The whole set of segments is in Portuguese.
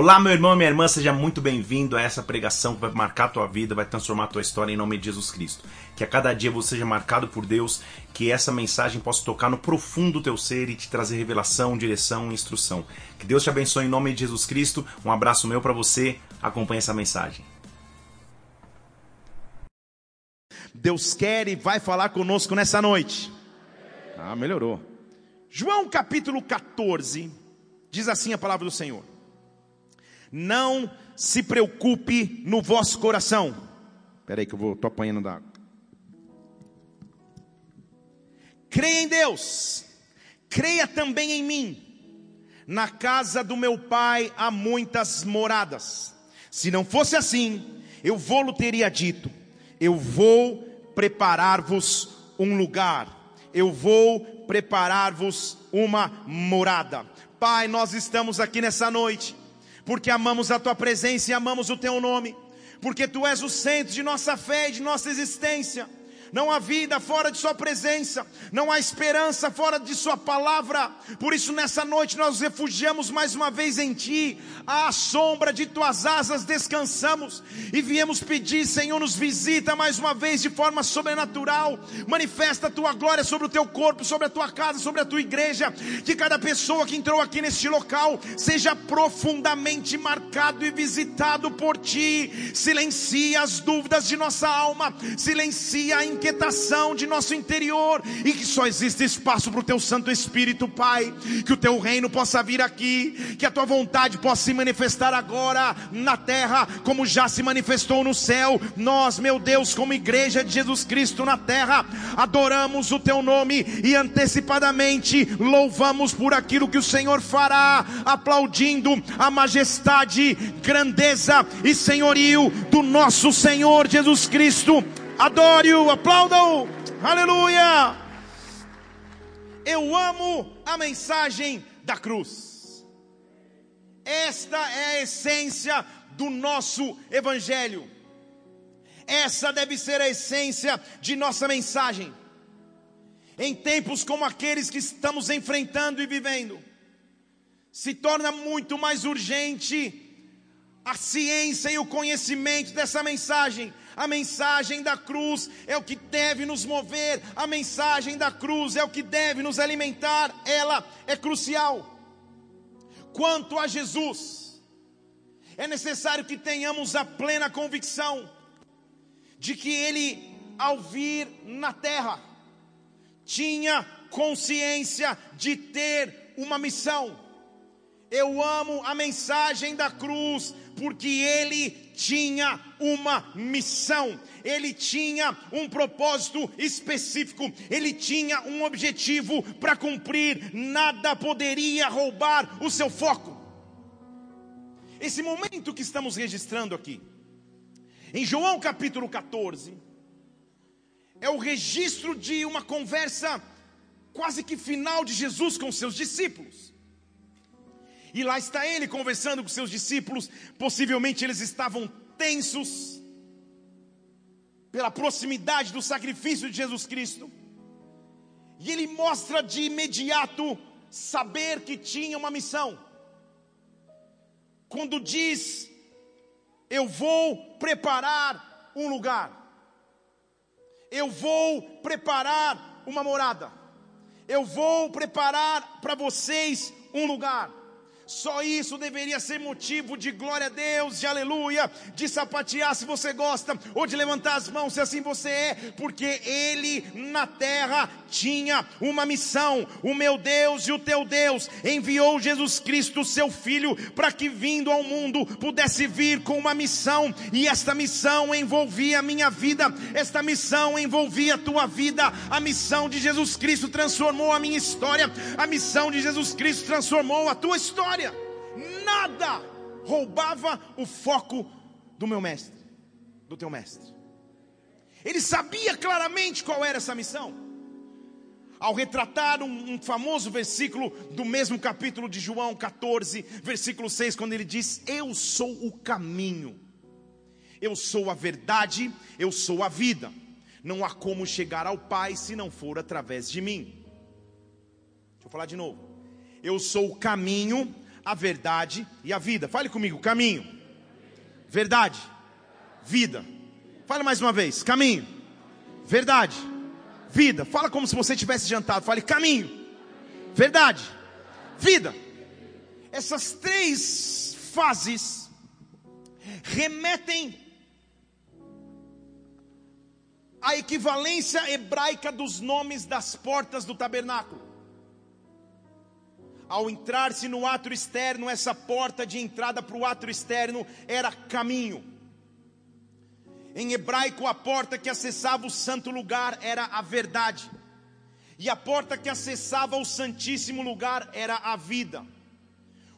Olá, meu irmão e minha irmã, seja muito bem-vindo a essa pregação que vai marcar a tua vida, vai transformar a tua história em nome de Jesus Cristo. Que a cada dia você seja marcado por Deus, que essa mensagem possa tocar no profundo do teu ser e te trazer revelação, direção e instrução. Que Deus te abençoe em nome de Jesus Cristo. Um abraço meu para você. Acompanhe essa mensagem. Deus quer e vai falar conosco nessa noite. Ah, melhorou. João capítulo 14 diz assim a palavra do Senhor. Não se preocupe no vosso coração. Espera aí que eu vou, tô apanhando da. Creia em Deus, creia também em mim. Na casa do meu pai há muitas moradas. Se não fosse assim, eu vou-lhe teria dito: eu vou preparar-vos um lugar. Eu vou preparar-vos uma morada. Pai, nós estamos aqui nessa noite porque amamos a tua presença e amamos o teu nome, porque tu és o centro de nossa fé e de nossa existência. Não há vida fora de Sua presença, não há esperança fora de Sua palavra. Por isso, nessa noite, nós nos refugiamos mais uma vez em Ti, à sombra de Tuas asas descansamos e viemos pedir, Senhor, nos visita mais uma vez de forma sobrenatural, manifesta a Tua glória sobre o Teu corpo, sobre a Tua casa, sobre a Tua igreja. Que cada pessoa que entrou aqui neste local seja profundamente marcado e visitado por Ti. Silencia as dúvidas de nossa alma, silencia a inquietação de nosso interior e que só existe espaço para o teu Santo Espírito, Pai. Que o teu reino possa vir aqui, que a tua vontade possa se manifestar agora na terra, como já se manifestou no céu. Nós, meu Deus, como igreja de Jesus Cristo na terra, adoramos o teu nome e antecipadamente louvamos por aquilo que o Senhor fará, aplaudindo a majestade, grandeza e senhorio do nosso Senhor Jesus Cristo. Adore-o, aplauda-o, aleluia. Eu amo a mensagem da cruz. Esta é a essência do nosso evangelho. Essa deve ser a essência de nossa mensagem. Em tempos como aqueles que estamos enfrentando e vivendo, se torna muito mais urgente a ciência e o conhecimento dessa mensagem a mensagem da cruz é o que deve nos mover, a mensagem da cruz é o que deve nos alimentar, ela é crucial. Quanto a Jesus, é necessário que tenhamos a plena convicção de que Ele, ao vir na terra, tinha consciência de ter uma missão. Eu amo a mensagem da cruz, porque ele tinha uma missão, ele tinha um propósito específico, ele tinha um objetivo para cumprir, nada poderia roubar o seu foco. Esse momento que estamos registrando aqui, em João capítulo 14, é o registro de uma conversa quase que final de Jesus com seus discípulos. E lá está ele conversando com seus discípulos. Possivelmente eles estavam tensos pela proximidade do sacrifício de Jesus Cristo. E ele mostra de imediato saber que tinha uma missão. Quando diz: Eu vou preparar um lugar. Eu vou preparar uma morada. Eu vou preparar para vocês um lugar. Só isso deveria ser motivo de glória a Deus, de aleluia, de sapatear se você gosta, ou de levantar as mãos se assim você é, porque Ele na terra tinha uma missão. O meu Deus e o teu Deus enviou Jesus Cristo, seu Filho, para que vindo ao mundo pudesse vir com uma missão, e esta missão envolvia a minha vida, esta missão envolvia a tua vida, a missão de Jesus Cristo transformou a minha história, a missão de Jesus Cristo transformou a tua história nada roubava o foco do meu mestre, do teu mestre. Ele sabia claramente qual era essa missão. Ao retratar um, um, famoso versículo do mesmo capítulo de João 14, versículo 6, quando ele diz: Eu sou o caminho, eu sou a verdade, eu sou a vida. Não há como chegar ao Pai se não for através de mim. Deixa eu falar de novo. Eu sou o caminho, a verdade e a vida. Fale comigo, caminho, verdade, vida. Fale mais uma vez, caminho, verdade, vida. Fala como se você tivesse jantado. Fale caminho, verdade, vida. Essas três fases remetem à equivalência hebraica dos nomes das portas do tabernáculo. Ao entrar-se no átrio externo, essa porta de entrada para o átrio externo era caminho. Em hebraico, a porta que acessava o santo lugar era a verdade, e a porta que acessava o santíssimo lugar era a vida.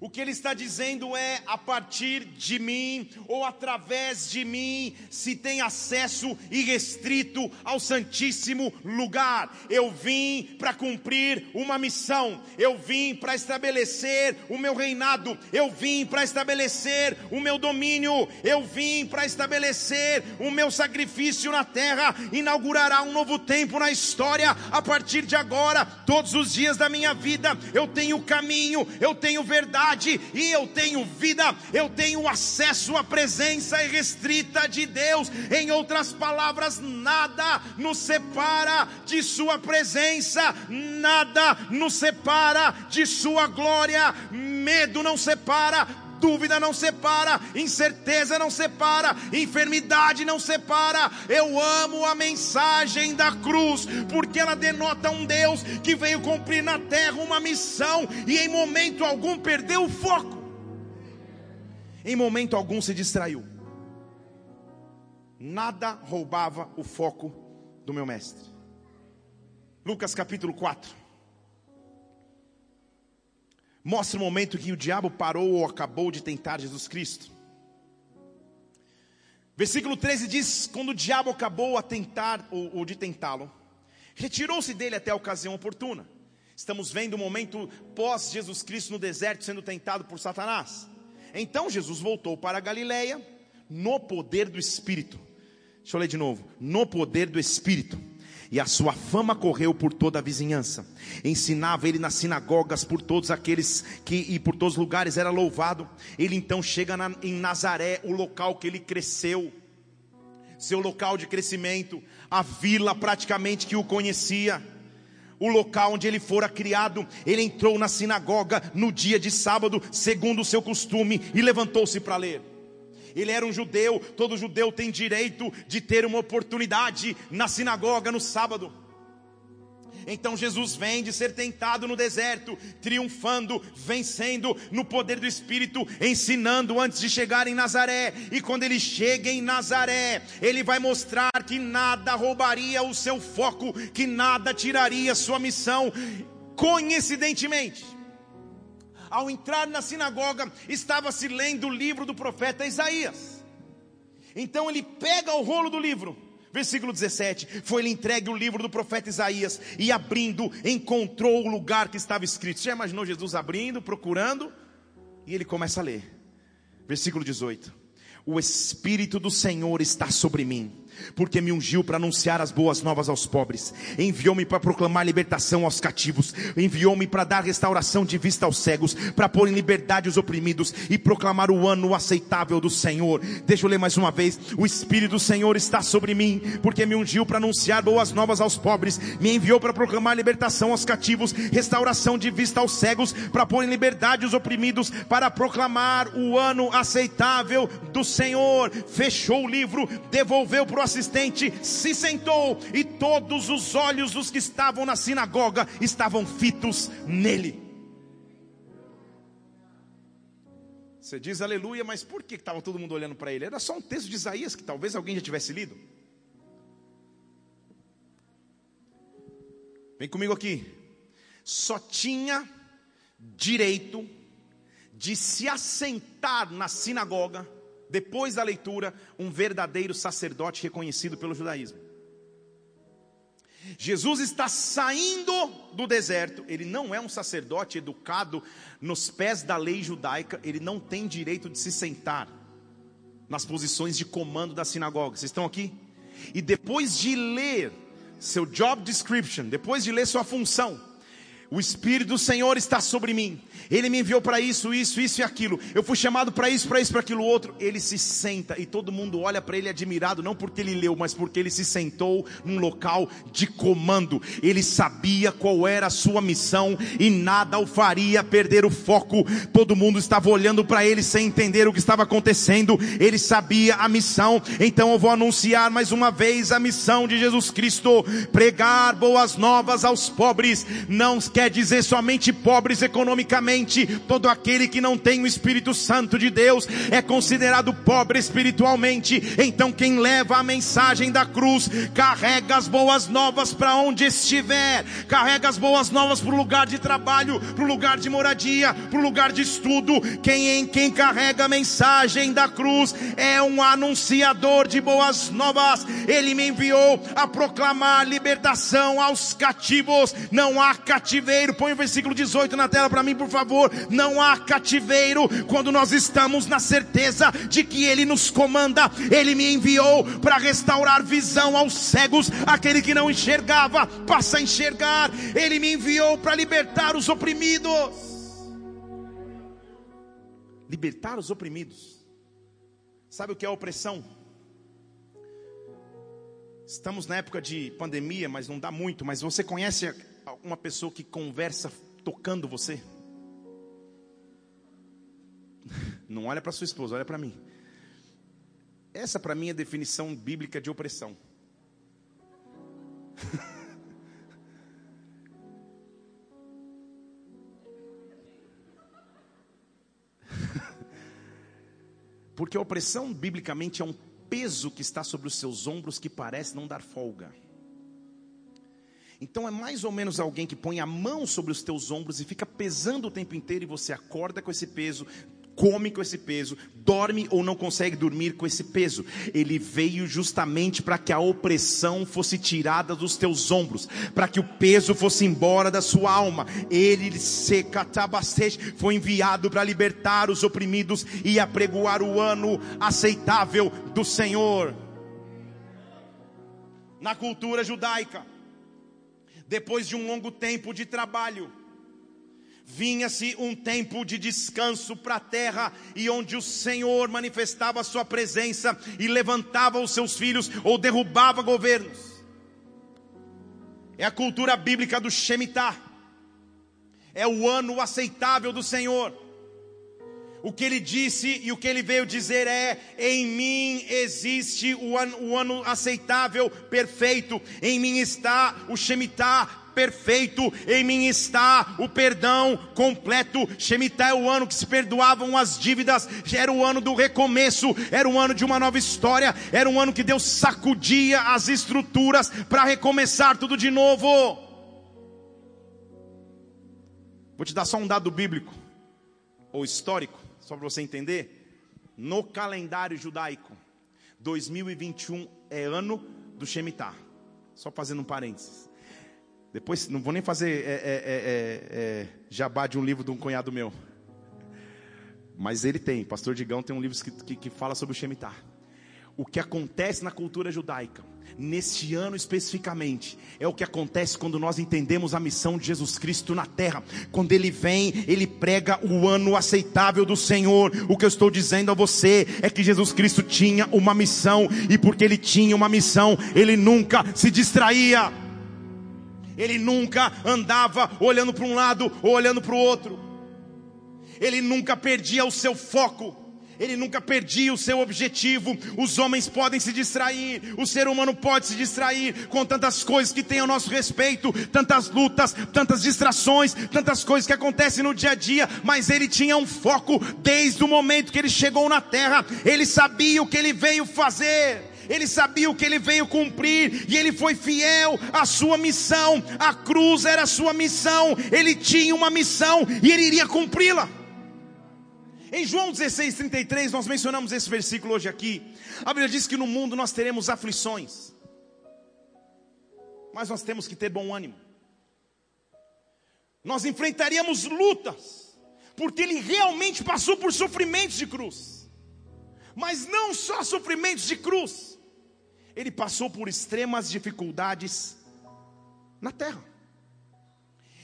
O que ele está dizendo é: a partir de mim, ou através de mim, se tem acesso irrestrito ao Santíssimo lugar. Eu vim para cumprir uma missão, eu vim para estabelecer o meu reinado, eu vim para estabelecer o meu domínio, eu vim para estabelecer o meu sacrifício na terra. Inaugurará um novo tempo na história a partir de agora, todos os dias da minha vida. Eu tenho caminho, eu tenho verdade e eu tenho vida, eu tenho acesso à presença irrestrita de Deus. Em outras palavras, nada nos separa de Sua presença, nada nos separa de Sua glória, medo não separa, dúvida não separa, incerteza não separa, enfermidade não separa. Eu amo a mensagem da cruz, porque ela denota um Deus que veio cumprir na terra uma missão e em momento algum perdeu o foco, em momento algum se distraiu. Nada roubava o foco do meu mestre. Lucas capítulo 4 mostra o momento que o diabo parou ou acabou de tentar Jesus Cristo. Versículo 13 diz: Quando o diabo acabou a tentar ou, ou de tentá-lo, retirou-se dele até a ocasião oportuna. Estamos vendo o momento pós Jesus Cristo no deserto sendo tentado por Satanás. Então Jesus voltou para a Galileia no poder do Espírito. Deixa eu ler de novo. No poder do Espírito e a sua fama correu por toda a vizinhança. Ensinava ele nas sinagogas por todos aqueles que e por todos os lugares era louvado. Ele então chega na, em Nazaré, o local que ele cresceu, seu local de crescimento, a vila praticamente que o conhecia o local onde ele fora criado. Ele entrou na sinagoga no dia de sábado, segundo o seu costume, e levantou-se para ler. Ele era um judeu, todo judeu tem direito de ter uma oportunidade na sinagoga no sábado. Então Jesus vem de ser tentado no deserto, triunfando, vencendo no poder do Espírito, ensinando antes de chegar em Nazaré. E quando ele chega em Nazaré, ele vai mostrar que nada roubaria o seu foco, que nada tiraria sua missão. Coincidentemente, ao entrar na sinagoga, estava se lendo o livro do profeta Isaías. Então ele pega o rolo do livro, versículo 17: Foi-lhe entregue o livro do profeta Isaías, e abrindo, encontrou o lugar que estava escrito. Você já imaginou Jesus abrindo, procurando? E ele começa a ler, versículo 18: O Espírito do Senhor está sobre mim porque me ungiu para anunciar as boas novas aos pobres, enviou-me para proclamar libertação aos cativos, enviou-me para dar restauração de vista aos cegos, para pôr em liberdade os oprimidos e proclamar o ano aceitável do Senhor. Deixa eu ler mais uma vez: o Espírito do Senhor está sobre mim, porque me ungiu para anunciar boas novas aos pobres, me enviou para proclamar libertação aos cativos, restauração de vista aos cegos, para pôr em liberdade os oprimidos, para proclamar o ano aceitável do Senhor. Fechou o livro, devolveu para o assistente se sentou e todos os olhos dos que estavam na sinagoga estavam fitos nele. Você diz aleluia, mas por que estava todo mundo olhando para ele? Era só um texto de Isaías que talvez alguém já tivesse lido. Vem comigo aqui. Só tinha direito de se assentar na sinagoga depois da leitura, um verdadeiro sacerdote reconhecido pelo judaísmo. Jesus está saindo do deserto, ele não é um sacerdote educado nos pés da lei judaica, ele não tem direito de se sentar nas posições de comando da sinagoga. Vocês estão aqui? E depois de ler seu job description, depois de ler sua função, O Espírito do Senhor está sobre mim. Ele me enviou para isso, isso, isso e aquilo. Eu fui chamado para isso, para isso, para aquilo outro. Ele se senta e todo mundo olha para ele admirado, não porque ele leu, mas porque ele se sentou num local de comando. Ele sabia qual era a sua missão e nada o faria perder o foco. Todo mundo estava olhando para ele sem entender o que estava acontecendo. Ele sabia a missão. Então eu vou anunciar mais uma vez a missão de Jesus Cristo: pregar boas novas aos pobres. Não quer dizer somente pobres economicamente, todo aquele que não tem o Espírito Santo de Deus é considerado pobre espiritualmente. Então, quem leva a mensagem da cruz, carrega as boas novas para onde estiver, carrega as boas novas para o lugar de trabalho, para o lugar de moradia, para o lugar de estudo. Quem em quem carrega a mensagem da cruz é um anunciador de boas novas. Ele me enviou a proclamar libertação aos cativos. Não há cativeiro. Põe o versículo 18 na tela para mim, por favor. Não há cativeiro quando nós estamos na certeza de que Ele nos comanda. Ele me enviou para restaurar visão aos cegos, aquele que não enxergava, passa a enxergar. Ele me enviou para libertar os oprimidos. Libertar os oprimidos. Sabe o que é opressão? Estamos na época de pandemia, mas não dá muito. Mas você conhece uma pessoa que conversa tocando você? Não olha para sua esposa, olha para mim. Essa para mim é a definição bíblica de opressão. Porque a opressão biblicamente é um peso que está sobre os seus ombros que parece não dar folga. Então é mais ou menos alguém que põe a mão sobre os teus ombros e fica pesando o tempo inteiro e você acorda com esse peso, come com esse peso, dorme ou não consegue dormir com esse peso. Ele veio justamente para que a opressão fosse tirada dos teus ombros, para que o peso fosse embora da sua alma. Ele se foi enviado para libertar os oprimidos e apregoar o ano aceitável do Senhor. Na cultura judaica, depois de um longo tempo de trabalho, vinha-se um tempo de descanso para a terra, e onde o Senhor manifestava a sua presença e levantava os seus filhos ou derrubava governos. É a cultura bíblica do Shemitah, é o ano aceitável do Senhor. O que ele disse e o que ele veio dizer é: em mim existe o ano, o ano aceitável, perfeito, em mim está o Shemitah perfeito, em mim está o perdão completo. Shemitah é o ano que se perdoavam as dívidas, era o ano do recomeço, era o ano de uma nova história, era um ano que Deus sacudia as estruturas para recomeçar tudo de novo. Vou te dar só um dado bíblico ou histórico só para você entender, no calendário judaico, 2021 é ano do Shemitah. Só fazendo um parênteses. Depois, não vou nem fazer é, é, é, é, é jabá de um livro de um cunhado meu. Mas ele tem, pastor Digão tem um livro que, que, que fala sobre o Shemitah. O que acontece na cultura judaica neste ano especificamente, é o que acontece quando nós entendemos a missão de Jesus Cristo na terra. Quando ele vem, ele prega o ano aceitável do Senhor. O que eu estou dizendo a você é que Jesus Cristo tinha uma missão, e porque ele tinha uma missão, ele nunca se distraía. Ele nunca andava olhando para um lado ou olhando para o outro. Ele nunca perdia o seu foco. Ele nunca perdia o seu objetivo. Os homens podem se distrair, o ser humano pode se distrair com tantas coisas que tem ao nosso respeito, tantas lutas, tantas distrações, tantas coisas que acontecem no dia a dia, mas ele tinha um foco desde o momento que ele chegou na terra, ele sabia o que ele veio fazer ele sabia o que ele veio cumprir e ele foi fiel à sua missão. A cruz era a sua missão, ele tinha uma missão e ele iria cumpri-la. Em João 16, 33, nós mencionamos esse versículo hoje aqui. A Bíblia diz que no mundo nós teremos aflições, mas nós temos que ter bom ânimo. Nós enfrentaríamos lutas, porque ele realmente passou por sofrimentos de cruz, mas não só sofrimentos de cruz, ele passou por extremas dificuldades na terra.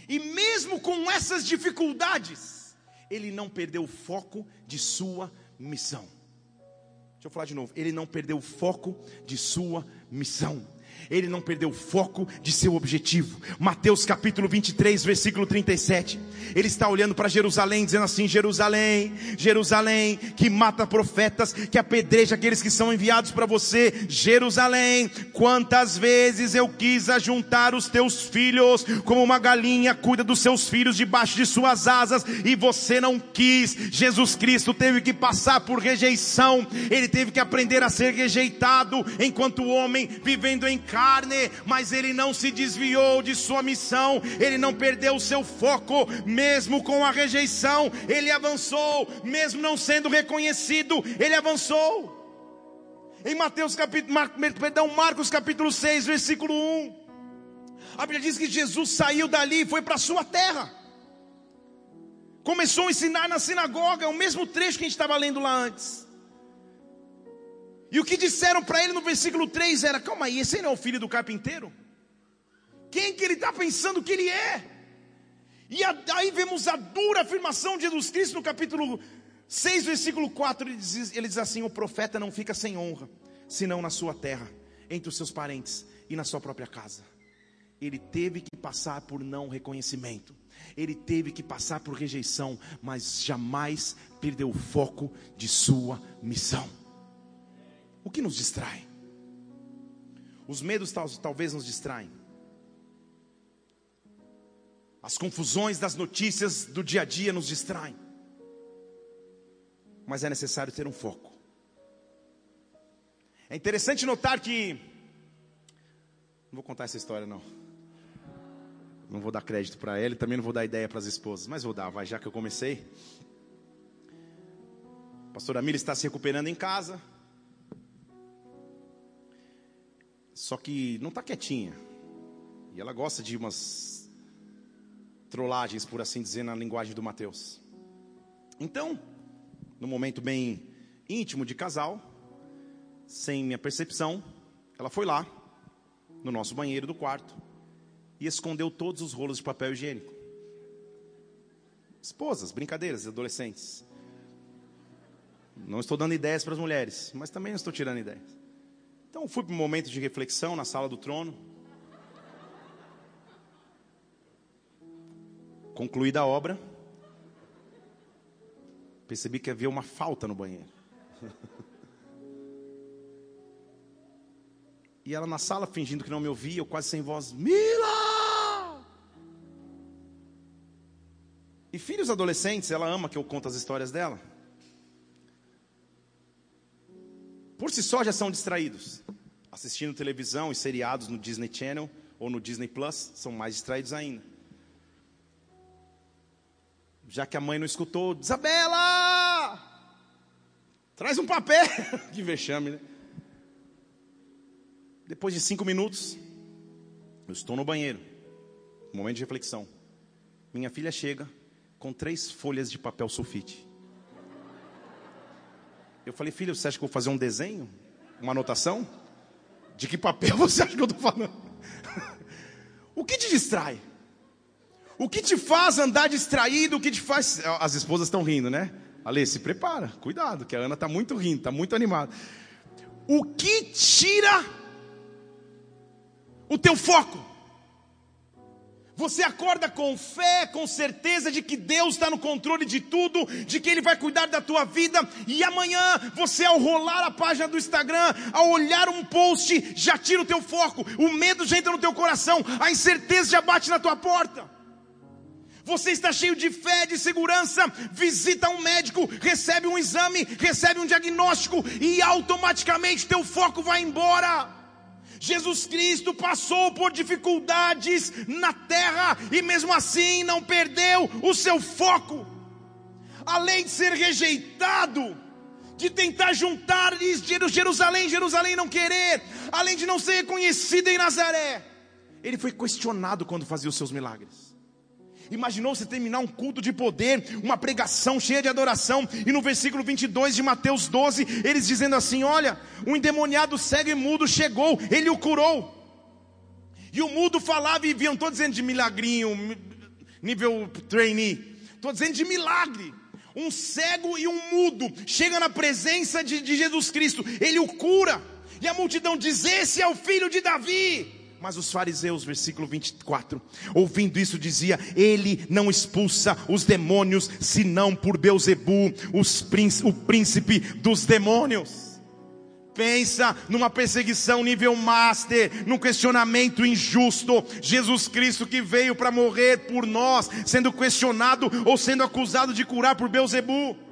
E mesmo com essas dificuldades, ele não perdeu o foco de sua missão. Deixa eu falar de novo. Ele não perdeu o foco de sua missão ele não perdeu o foco de seu objetivo. Mateus capítulo 23, versículo 37. Ele está olhando para Jerusalém, dizendo assim: Jerusalém, Jerusalém, que mata profetas, que apedreja aqueles que são enviados para você. Jerusalém, quantas vezes eu quis ajuntar os teus filhos, como uma galinha cuida dos seus filhos debaixo de suas asas, e você não quis. Jesus Cristo teve que passar por rejeição, ele teve que aprender a ser rejeitado, enquanto homem vivendo em carne, mas ele não se desviou de sua missão, ele não perdeu o seu foco, mesmo com a rejeição, ele avançou, mesmo não sendo reconhecido, ele avançou. Em Mateus capítulo, Mar, perdão, Marcos capítulo 6, versículo 1. A Bíblia diz que Jesus saiu dali e foi para a sua terra. Começou a ensinar na sinagoga, é o mesmo trecho que a gente estava lendo lá antes. E o que disseram para ele no versículo 3 era: calma aí, esse não é o filho do carpinteiro? Quem que ele está pensando que ele é? E aí vemos a dura afirmação de Jesus Cristo no capítulo 6, versículo 4. Ele diz, ele diz assim: O profeta não fica sem honra, senão na sua terra, entre os seus parentes e na sua própria casa. Ele teve que passar por não reconhecimento, ele teve que passar por rejeição, mas jamais perdeu o foco de sua missão. O que nos distrai? Os medos talvez nos distraem. As confusões das notícias do dia a dia nos distraem. Mas é necessário ter um foco. É interessante notar que. Não vou contar essa história, não. Não vou dar crédito para ele, também não vou dar ideia para as esposas, mas vou dar, vai, já que eu comecei. A pastora Mila está se recuperando em casa. Só que não está quietinha. E ela gosta de umas trollagens, por assim dizer, na linguagem do Mateus. Então, no momento bem íntimo de casal, sem minha percepção, ela foi lá, no nosso banheiro do quarto, e escondeu todos os rolos de papel higiênico. Esposas, brincadeiras, adolescentes. Não estou dando ideias para as mulheres, mas também não estou tirando ideias. Então fui para um momento de reflexão na sala do trono. Concluída a obra, percebi que havia uma falta no banheiro. E ela na sala fingindo que não me ouvia, eu quase sem voz, Mila! E filhos adolescentes, ela ama que eu conto as histórias dela. Por si só já são distraídos. Assistindo televisão e seriados no Disney Channel ou no Disney Plus, são mais distraídos ainda. Já que a mãe não escutou, Isabela! Traz um papel! que vexame, né? Depois de cinco minutos, eu estou no banheiro, momento de reflexão. Minha filha chega com três folhas de papel sulfite. Eu falei, filho, você acha que eu vou fazer um desenho? Uma anotação? De que papel você acha que eu estou falando? o que te distrai? O que te faz andar distraído? O que te faz. As esposas estão rindo, né? Ale, se prepara, cuidado, que a Ana está muito rindo, está muito animada. O que tira o teu foco? Você acorda com fé, com certeza de que Deus está no controle de tudo, de que Ele vai cuidar da tua vida, e amanhã você, ao rolar a página do Instagram, ao olhar um post, já tira o teu foco, o medo já entra no teu coração, a incerteza já bate na tua porta. Você está cheio de fé, de segurança, visita um médico, recebe um exame, recebe um diagnóstico, e automaticamente teu foco vai embora. Jesus Cristo passou por dificuldades na terra e mesmo assim não perdeu o seu foco. Além de ser rejeitado, de tentar juntar Jerusalém, Jerusalém não querer, além de não ser reconhecido em Nazaré, ele foi questionado quando fazia os seus milagres. Imaginou você terminar um culto de poder, uma pregação cheia de adoração, e no versículo 22 de Mateus 12, eles dizendo assim: Olha, um endemoniado cego e mudo chegou, ele o curou. E o mudo falava e viam todos dizendo de milagrinho, nível trainee. Estou dizendo de milagre. Um cego e um mudo chega na presença de, de Jesus Cristo, ele o cura, e a multidão diz: Esse é o filho de Davi. Mas os fariseus, versículo 24, ouvindo isso, dizia: Ele não expulsa os demônios, senão por Beuzebu, o príncipe dos demônios. Pensa numa perseguição nível master, num questionamento injusto. Jesus Cristo que veio para morrer por nós, sendo questionado ou sendo acusado de curar por Beuzebu.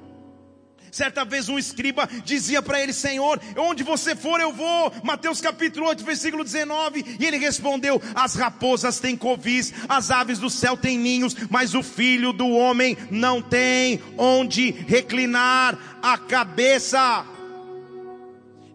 Certa vez um escriba dizia para ele: Senhor, onde você for eu vou. Mateus capítulo 8, versículo 19. E ele respondeu: As raposas têm covis, as aves do céu têm ninhos, mas o filho do homem não tem onde reclinar a cabeça.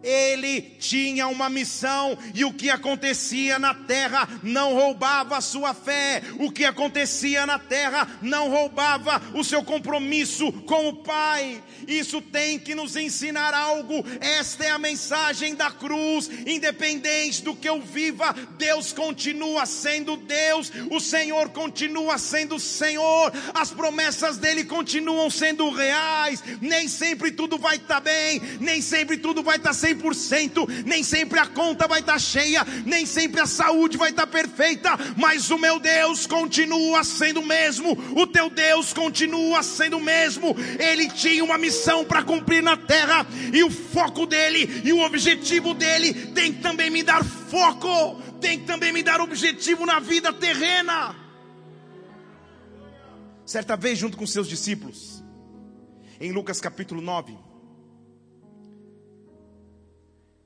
Ele tinha uma missão e o que acontecia na terra não roubava a sua fé, o que acontecia na terra não roubava o seu compromisso com o Pai. Isso tem que nos ensinar algo. Esta é a mensagem da cruz. Independente do que eu viva, Deus continua sendo Deus, o Senhor continua sendo Senhor, as promessas dele continuam sendo reais. Nem sempre tudo vai estar tá bem, nem sempre tudo vai estar tá 100%, nem sempre a conta vai estar tá cheia, nem sempre a saúde vai estar tá perfeita, mas o meu Deus continua sendo o mesmo, o teu Deus continua sendo o mesmo. Ele tinha uma missão para cumprir na terra, e o foco dele e o objetivo dele tem que também me dar foco, tem que também me dar objetivo na vida terrena. Certa vez, junto com seus discípulos, em Lucas capítulo 9,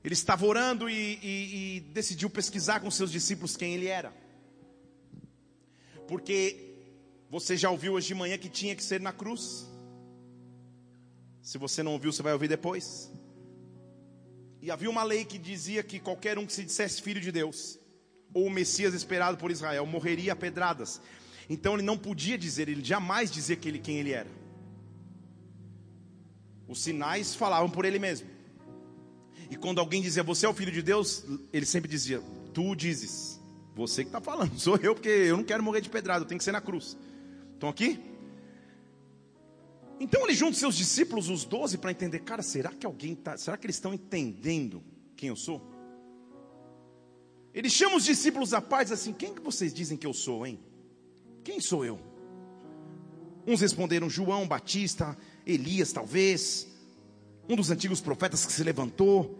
Ele estava orando e, e, e decidiu pesquisar com seus discípulos quem ele era. Porque você já ouviu hoje de manhã que tinha que ser na cruz. Se você não ouviu, você vai ouvir depois. E havia uma lei que dizia que qualquer um que se dissesse filho de Deus, ou o Messias esperado por Israel, morreria a pedradas. Então ele não podia dizer, ele jamais dizia que ele, quem ele era. Os sinais falavam por ele mesmo. E quando alguém dizia, você é o filho de Deus, ele sempre dizia, tu dizes. Você que está falando, sou eu, porque eu não quero morrer de pedrada, eu tenho que ser na cruz. Estão aqui? Então ele junta seus discípulos, os doze, para entender, cara, será que alguém está, será que eles estão entendendo quem eu sou? Ele chama os discípulos à parte assim, quem que vocês dizem que eu sou, hein? Quem sou eu? Uns responderam João Batista, Elias talvez, um dos antigos profetas que se levantou.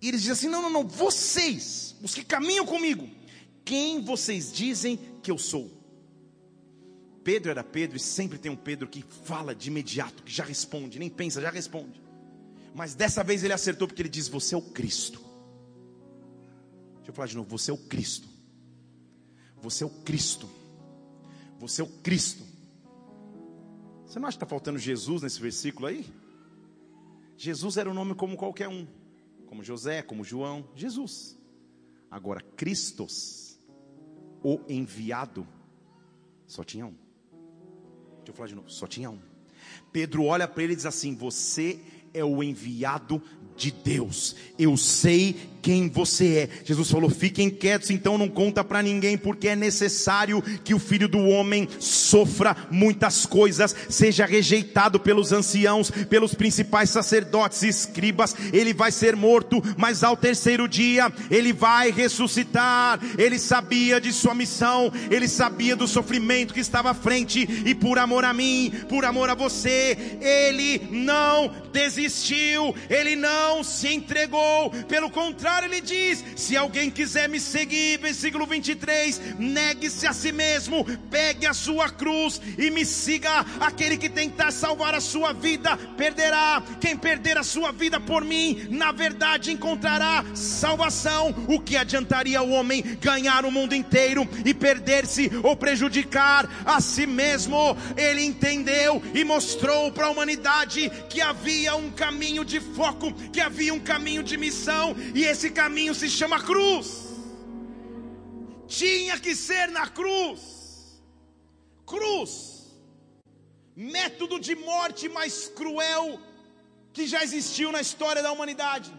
E eles dizem assim: não, não, não, vocês, os que caminham comigo, quem vocês dizem que eu sou? Pedro era Pedro e sempre tem um Pedro que fala de imediato, que já responde, nem pensa, já responde. Mas dessa vez ele acertou porque ele diz: Você é o Cristo. Deixa eu falar de novo: Você é o Cristo. Você é o Cristo. Você é o Cristo. Você não acha que está faltando Jesus nesse versículo aí? Jesus era um nome como qualquer um, como José, como João, Jesus. Agora, Cristos, o enviado, só tinha um. Deixa eu falar de novo, só tinha um. Pedro olha para ele e diz assim: Você é o enviado de Deus. Eu sei quem você é. Jesus falou: fiquem quietos, então não conta para ninguém, porque é necessário que o filho do homem sofra muitas coisas, seja rejeitado pelos anciãos, pelos principais sacerdotes e escribas. Ele vai ser morto, mas ao terceiro dia ele vai ressuscitar. Ele sabia de sua missão, ele sabia do sofrimento que estava à frente, e por amor a mim, por amor a você, ele não desistiu, ele não se entregou, pelo contrário, ele diz: se alguém quiser me seguir, versículo 23, negue-se a si mesmo, pegue a sua cruz e me siga. Aquele que tentar salvar a sua vida, perderá. Quem perder a sua vida por mim, na verdade encontrará salvação. O que adiantaria o homem ganhar o mundo inteiro e perder-se ou prejudicar a si mesmo? Ele entendeu e mostrou para a humanidade que havia um caminho de foco, que havia um caminho de missão, e esse esse caminho se chama cruz. Tinha que ser na cruz. Cruz, método de morte mais cruel que já existiu na história da humanidade.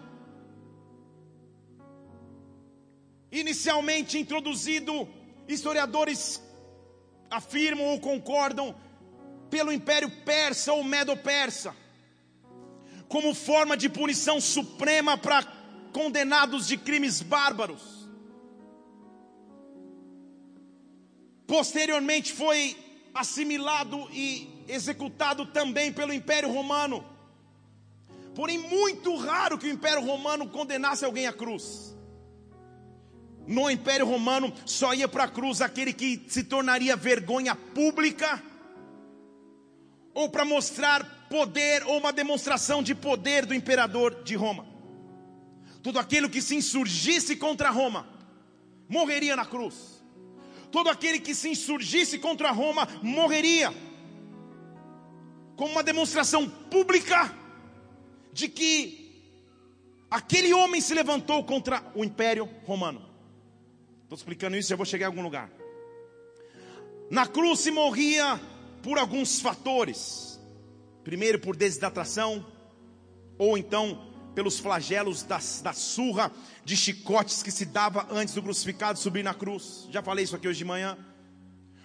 Inicialmente introduzido, historiadores afirmam ou concordam pelo Império Persa ou Medo-Persa, como forma de punição suprema para condenados de crimes bárbaros. Posteriormente foi assimilado e executado também pelo Império Romano. Porém, muito raro que o Império Romano condenasse alguém à cruz. No Império Romano só ia para a cruz aquele que se tornaria vergonha pública, ou para mostrar poder, ou uma demonstração de poder do imperador de Roma. Todo aquele que se insurgisse contra Roma morreria na cruz todo aquele que se insurgisse contra Roma morreria. Como uma demonstração pública de que aquele homem se levantou contra o império romano. Estou explicando isso, já vou chegar em algum lugar. Na cruz se morria por alguns fatores. Primeiro, por desidratação, ou então pelos flagelos da, da surra de chicotes que se dava antes do crucificado subir na cruz. Já falei isso aqui hoje de manhã.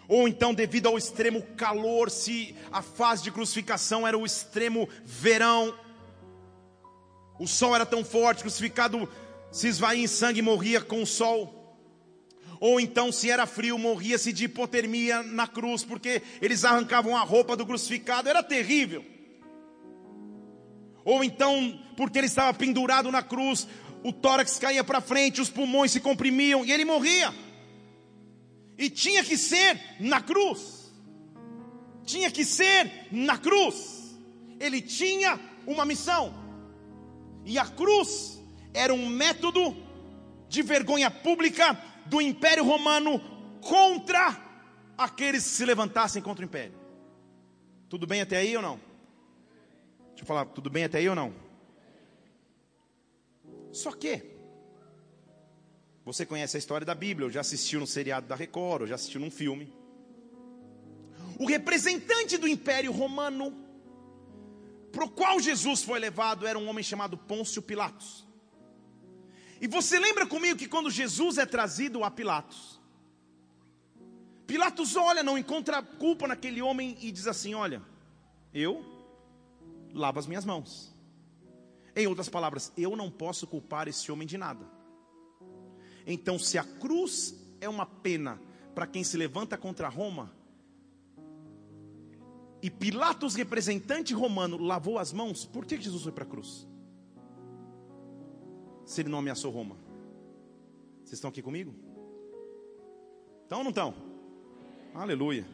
Ou então, devido ao extremo calor, se a fase de crucificação era o extremo verão, o sol era tão forte, crucificado se esvaía em sangue e morria com o sol. Ou então, se era frio, morria-se de hipotermia na cruz, porque eles arrancavam a roupa do crucificado, era terrível ou então porque ele estava pendurado na cruz, o tórax caía para frente, os pulmões se comprimiam e ele morria. E tinha que ser na cruz. Tinha que ser na cruz. Ele tinha uma missão. E a cruz era um método de vergonha pública do Império Romano contra aqueles que se levantassem contra o Império. Tudo bem até aí ou não? Deixa eu falar, tudo bem até aí ou não? Só que, você conhece a história da Bíblia, ou já assistiu no seriado da Record, ou já assistiu num filme. O representante do Império Romano, para o qual Jesus foi levado, era um homem chamado Pôncio Pilatos. E você lembra comigo que quando Jesus é trazido a Pilatos, Pilatos olha, não encontra culpa naquele homem e diz assim: Olha, eu lavo as minhas mãos. Em outras palavras, eu não posso culpar esse homem de nada. Então, se a cruz é uma pena para quem se levanta contra Roma, e Pilatos, representante romano, lavou as mãos, por que Jesus foi para a cruz? Se ele não ameaçou Roma. Vocês estão aqui comigo? Estão ou não estão? Aleluia.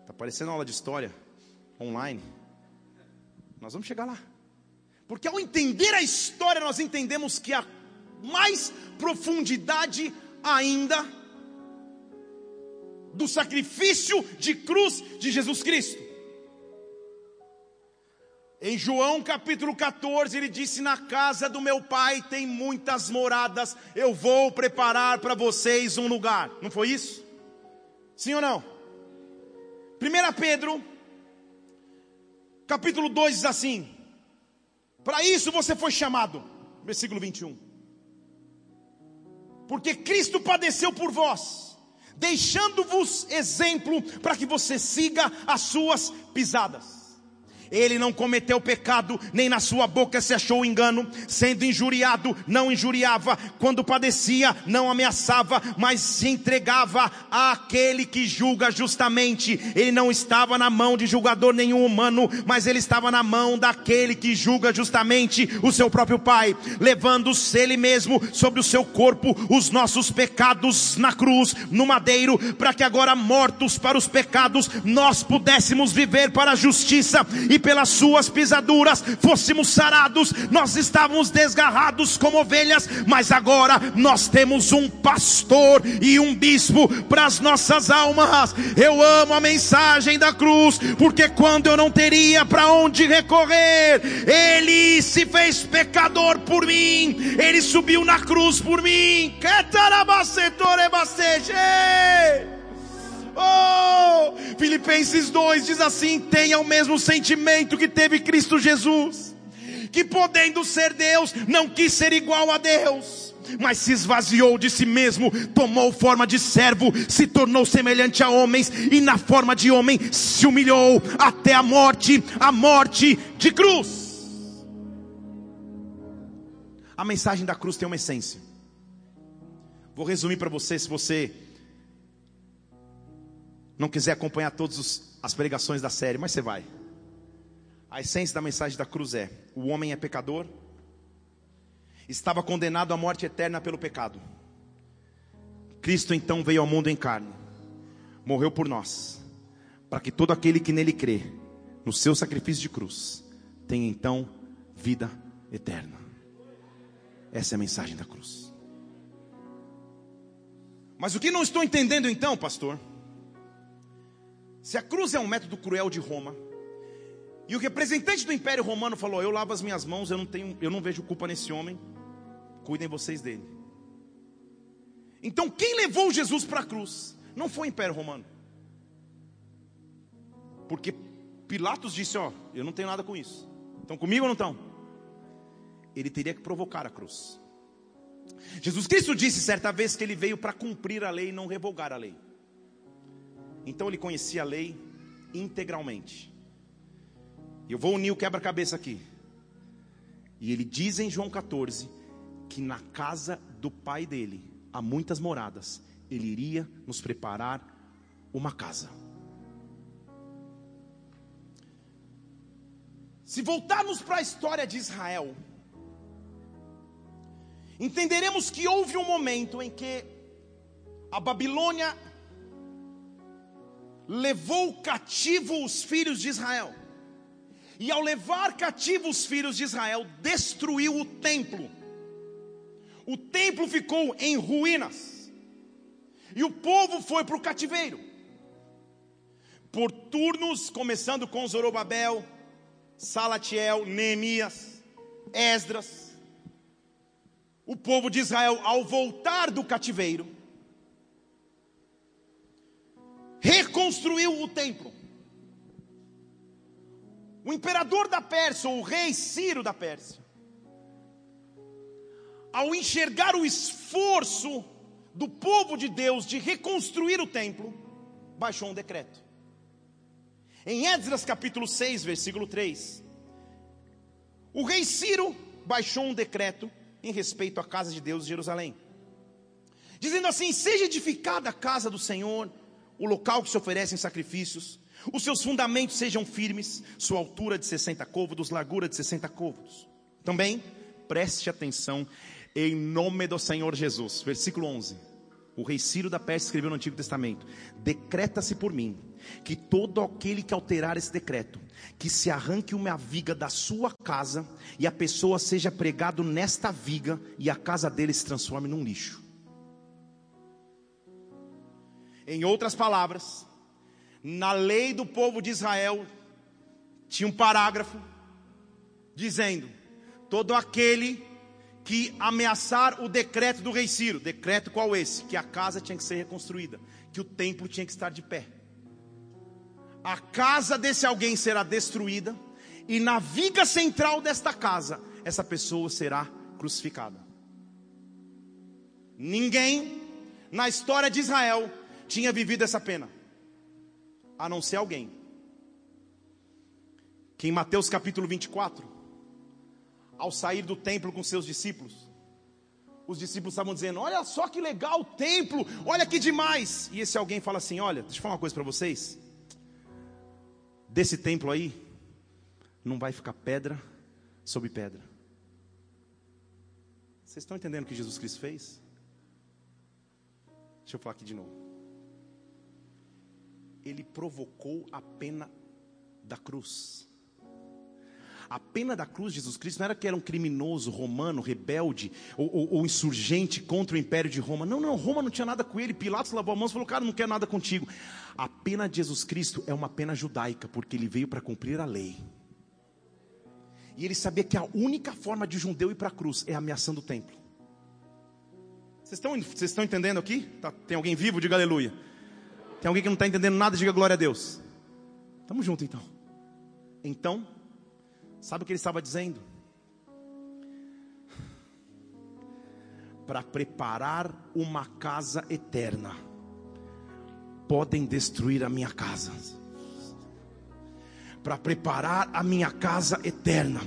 Está parecendo aula de história online. Nós vamos chegar lá. Porque ao entender a história, nós entendemos que há mais profundidade ainda do sacrifício de cruz de Jesus Cristo. Em João capítulo 14, ele disse: Na casa do meu pai tem muitas moradas, eu vou preparar para vocês um lugar. Não foi isso? Sim ou não? 1 Pedro capítulo 2 diz assim: Para isso você foi chamado, versículo 21. Porque Cristo padeceu por vós, deixando-vos exemplo para que você siga as suas pisadas. Ele não cometeu pecado, nem na sua boca se achou engano, sendo injuriado, não injuriava, quando padecia, não ameaçava, mas se entregava àquele que julga justamente. Ele não estava na mão de julgador nenhum humano, mas ele estava na mão daquele que julga justamente o seu próprio Pai, levando-se ele mesmo sobre o seu corpo os nossos pecados na cruz, no madeiro, para que agora mortos para os pecados, nós pudéssemos viver para a justiça e pelas suas pisaduras fôssemos sarados. Nós estávamos desgarrados como ovelhas, mas agora nós temos um pastor e um bispo para as nossas almas. Eu amo a mensagem da cruz, porque quando eu não teria para onde recorrer, ele se fez pecador por mim, ele subiu na cruz por mim. Que! Filipenses 2 diz assim: tenha o mesmo sentimento que teve Cristo Jesus, que podendo ser Deus, não quis ser igual a Deus mas se esvaziou de si mesmo, tomou forma de servo, se tornou semelhante a homens e na forma de homem se humilhou até a morte, a morte de cruz. A mensagem da cruz tem uma essência. Vou resumir para você, se você não quiser acompanhar todas as pregações da série, mas você vai. A essência da mensagem da cruz é: o homem é pecador, estava condenado à morte eterna pelo pecado. Cristo então veio ao mundo em carne, morreu por nós, para que todo aquele que nele crê, no seu sacrifício de cruz, tenha então vida eterna. Essa é a mensagem da cruz. Mas o que não estou entendendo então, pastor? Se a cruz é um método cruel de Roma, e o representante do Império Romano falou: Eu lavo as minhas mãos, eu não, tenho, eu não vejo culpa nesse homem, cuidem vocês dele. Então, quem levou Jesus para a cruz não foi o Império Romano, porque Pilatos disse: Ó, eu não tenho nada com isso, estão comigo ou não estão? Ele teria que provocar a cruz. Jesus Cristo disse certa vez que ele veio para cumprir a lei e não revogar a lei. Então ele conhecia a lei integralmente. Eu vou unir o quebra-cabeça aqui. E ele diz em João 14 que na casa do pai dele há muitas moradas. Ele iria nos preparar uma casa. Se voltarmos para a história de Israel, entenderemos que houve um momento em que a Babilônia levou cativo os filhos de Israel. E ao levar cativo os filhos de Israel, destruiu o templo. O templo ficou em ruínas. E o povo foi para o cativeiro. Por turnos, começando com Zorobabel, Salatiel, Neemias, Esdras. O povo de Israel, ao voltar do cativeiro, reconstruiu o templo. O imperador da Pérsia, o rei Ciro da Pérsia, ao enxergar o esforço do povo de Deus de reconstruir o templo, baixou um decreto. Em Esdras capítulo 6, versículo 3, o rei Ciro baixou um decreto em respeito à casa de Deus em Jerusalém, dizendo assim: Seja edificada a casa do Senhor o local que se oferecem sacrifícios, os seus fundamentos sejam firmes, sua altura de 60 côvados, largura de 60 côvados. Também preste atenção em nome do Senhor Jesus. Versículo 11. O rei Ciro da Pérsia escreveu no Antigo Testamento: Decreta-se por mim que todo aquele que alterar esse decreto, que se arranque uma viga da sua casa e a pessoa seja pregado nesta viga e a casa dele se transforme num lixo. Em outras palavras, na lei do povo de Israel, tinha um parágrafo dizendo: todo aquele que ameaçar o decreto do rei Ciro, decreto qual esse? Que a casa tinha que ser reconstruída, que o templo tinha que estar de pé. A casa desse alguém será destruída, e na viga central desta casa, essa pessoa será crucificada. Ninguém na história de Israel tinha vivido essa pena, a não ser alguém. Que em Mateus capítulo 24, ao sair do templo com seus discípulos, os discípulos estavam dizendo: Olha só que legal o templo, olha que demais. E esse alguém fala assim: Olha, deixa eu falar uma coisa para vocês. Desse templo aí, não vai ficar pedra sobre pedra. Vocês estão entendendo o que Jesus Cristo fez? Deixa eu falar aqui de novo ele provocou a pena da cruz. A pena da cruz de Jesus Cristo não era que era um criminoso romano, rebelde ou, ou, ou, insurgente contra o império de Roma. Não, não, Roma não tinha nada com ele. Pilatos lavou a mão e falou: Cara, não quer nada contigo. A pena de Jesus Cristo é uma pena judaica, porque ele veio para cumprir a lei. E ele sabia que a única forma de um judeu ir para a cruz é ameaçando o templo. Vocês estão, vocês estão entendendo aqui? Tá, tem alguém vivo? Diga aleluia. Tem alguém que não está entendendo nada, diga glória a Deus. Tamo junto então. Então, sabe o que ele estava dizendo? para preparar uma casa eterna, podem destruir a minha casa para preparar a minha casa eterna.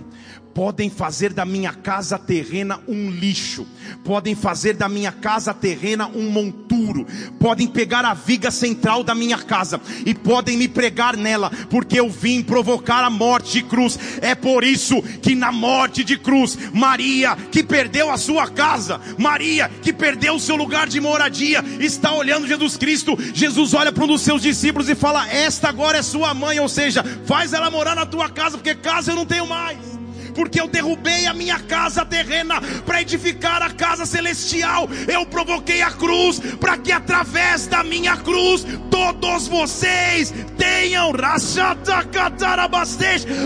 Podem fazer da minha casa terrena um lixo, podem fazer da minha casa terrena um monturo, podem pegar a viga central da minha casa e podem me pregar nela, porque eu vim provocar a morte de cruz. É por isso que na morte de cruz, Maria, que perdeu a sua casa, Maria, que perdeu o seu lugar de moradia, está olhando Jesus Cristo. Jesus olha para um dos seus discípulos e fala: Esta agora é sua mãe, ou seja, faz ela morar na tua casa, porque casa eu não tenho mais porque eu derrubei a minha casa terrena para edificar a casa celestial. Eu provoquei a cruz para que através da minha cruz todos vocês tenham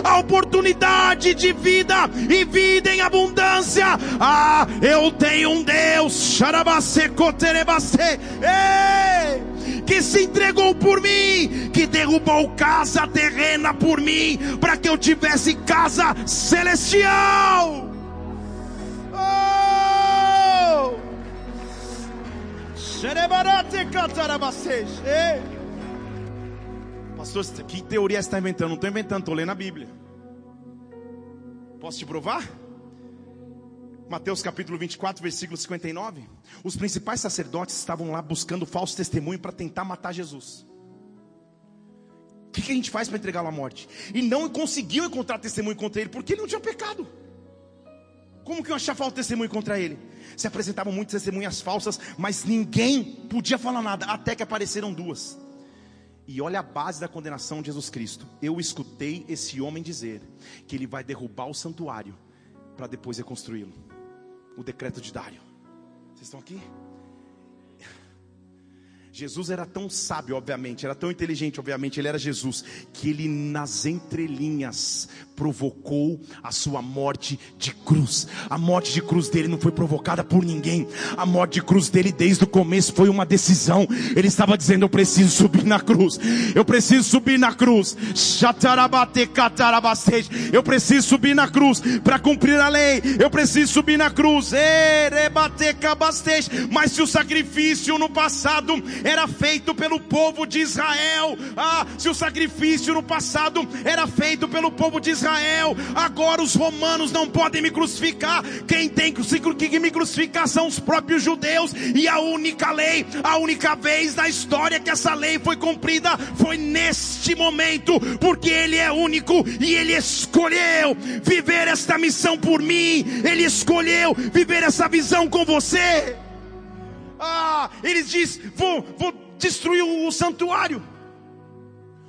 a oportunidade de vida e vida em abundância. Ah, eu tenho um Deus, Ei! Que se entregou por mim, que derrubou casa terrena por mim, para que eu tivesse casa celestial. Oh! Pastor, que teoria você está inventando? Não estou inventando, estou lendo a Bíblia. Posso te provar? Mateus capítulo 24, versículo 59. Os principais sacerdotes estavam lá buscando falso testemunho para tentar matar Jesus. O que, que a gente faz para entregá-lo à morte? E não conseguiu encontrar testemunho contra ele, porque ele não tinha pecado. Como que eu achar falso testemunho contra ele? Se apresentavam muitas testemunhas falsas, mas ninguém podia falar nada, até que apareceram duas. E olha a base da condenação de Jesus Cristo. Eu escutei esse homem dizer que ele vai derrubar o santuário para depois reconstruí-lo o decreto de Dário. Vocês estão aqui? Jesus era tão sábio, obviamente, era tão inteligente, obviamente, ele era Jesus, que ele nas entrelinhas provocou a sua morte de cruz. A morte de cruz dele não foi provocada por ninguém. A morte de cruz dele desde o começo foi uma decisão. Ele estava dizendo: "Eu preciso subir na cruz. Eu preciso subir na cruz. Eu preciso subir na cruz para cumprir a lei. Eu preciso subir na cruz. Mas se o sacrifício no passado era feito pelo povo de Israel. Ah, se o sacrifício no passado era feito pelo povo de Israel, agora os romanos não podem me crucificar. Quem tem que me crucificar são os próprios judeus. E a única lei, a única vez na história que essa lei foi cumprida foi neste momento, porque Ele é único e Ele escolheu viver esta missão por mim. Ele escolheu viver essa visão com você. Ah, ele diz: vou, vou destruir o santuário.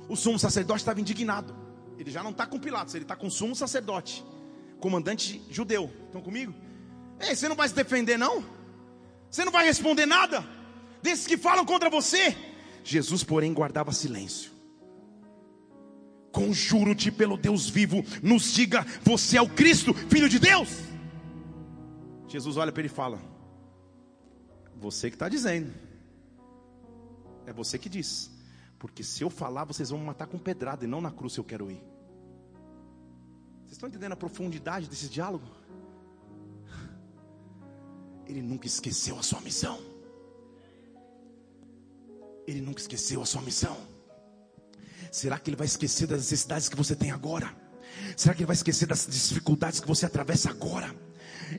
O sumo sacerdote estava indignado. Ele já não está com Pilatos, ele está com sumo sacerdote, comandante judeu. Estão comigo? Ei, você não vai se defender, não? Você não vai responder nada? Desses que falam contra você? Jesus, porém, guardava silêncio. Conjuro-te pelo Deus vivo, nos diga: você é o Cristo, filho de Deus? Jesus olha para ele e fala: você que está dizendo. É você que diz. Porque se eu falar, vocês vão me matar com pedrada e não na cruz eu quero ir. Vocês estão entendendo a profundidade desse diálogo? Ele nunca esqueceu a sua missão. Ele nunca esqueceu a sua missão. Será que ele vai esquecer das necessidades que você tem agora? Será que ele vai esquecer das dificuldades que você atravessa agora?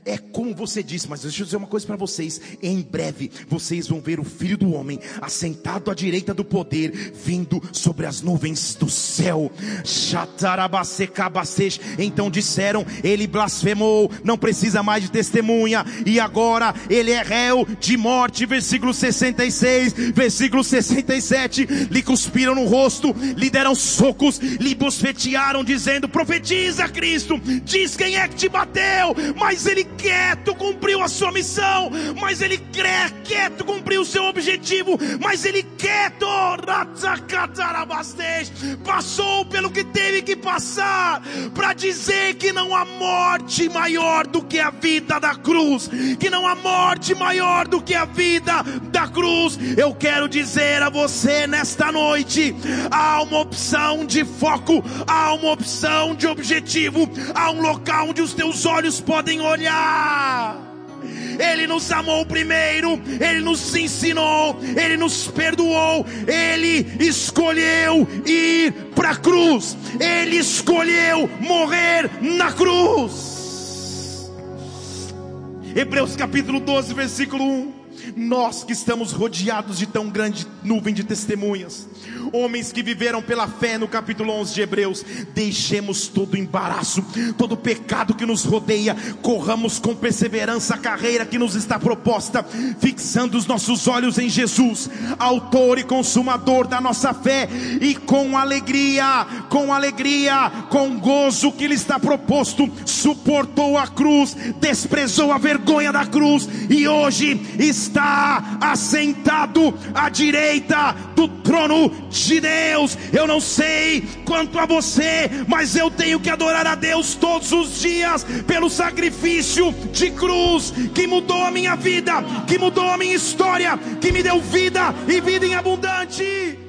É como você disse, mas deixa eu dizer uma coisa para vocês: em breve vocês vão ver o Filho do Homem assentado à direita do poder, vindo sobre as nuvens do céu. Então disseram: Ele blasfemou, não precisa mais de testemunha, e agora ele é réu de morte. Versículo 66, versículo 67. Lhe cuspiram no rosto, lhe deram socos, lhe bosfetearam, dizendo: Profetiza Cristo, diz quem é que te bateu, mas ele quieto cumpriu a sua missão, mas ele quieto cumpriu o seu objetivo, mas ele quieto passou pelo que teve que passar para dizer que não há morte maior do que a vida da cruz, que não há morte maior do que a vida da cruz. Eu quero dizer a você nesta noite, há uma opção de foco, há uma opção de objetivo, há um local onde os teus olhos podem olhar Ele nos amou primeiro, Ele nos ensinou, Ele nos perdoou, Ele escolheu ir para a cruz, Ele escolheu morrer na cruz. Hebreus capítulo 12, versículo 1. Nós que estamos rodeados de tão grande nuvem de testemunhas, homens que viveram pela fé no capítulo 11 de Hebreus, deixemos todo embaraço, todo pecado que nos rodeia, corramos com perseverança a carreira que nos está proposta, fixando os nossos olhos em Jesus, autor e consumador da nossa fé, e com alegria, com alegria, com gozo que lhe está proposto, suportou a cruz, desprezou a vergonha da cruz e hoje está assentado à direita do trono de Deus. Eu não sei quanto a você, mas eu tenho que adorar a Deus todos os dias pelo sacrifício de cruz que mudou a minha vida, que mudou a minha história, que me deu vida e vida em abundante.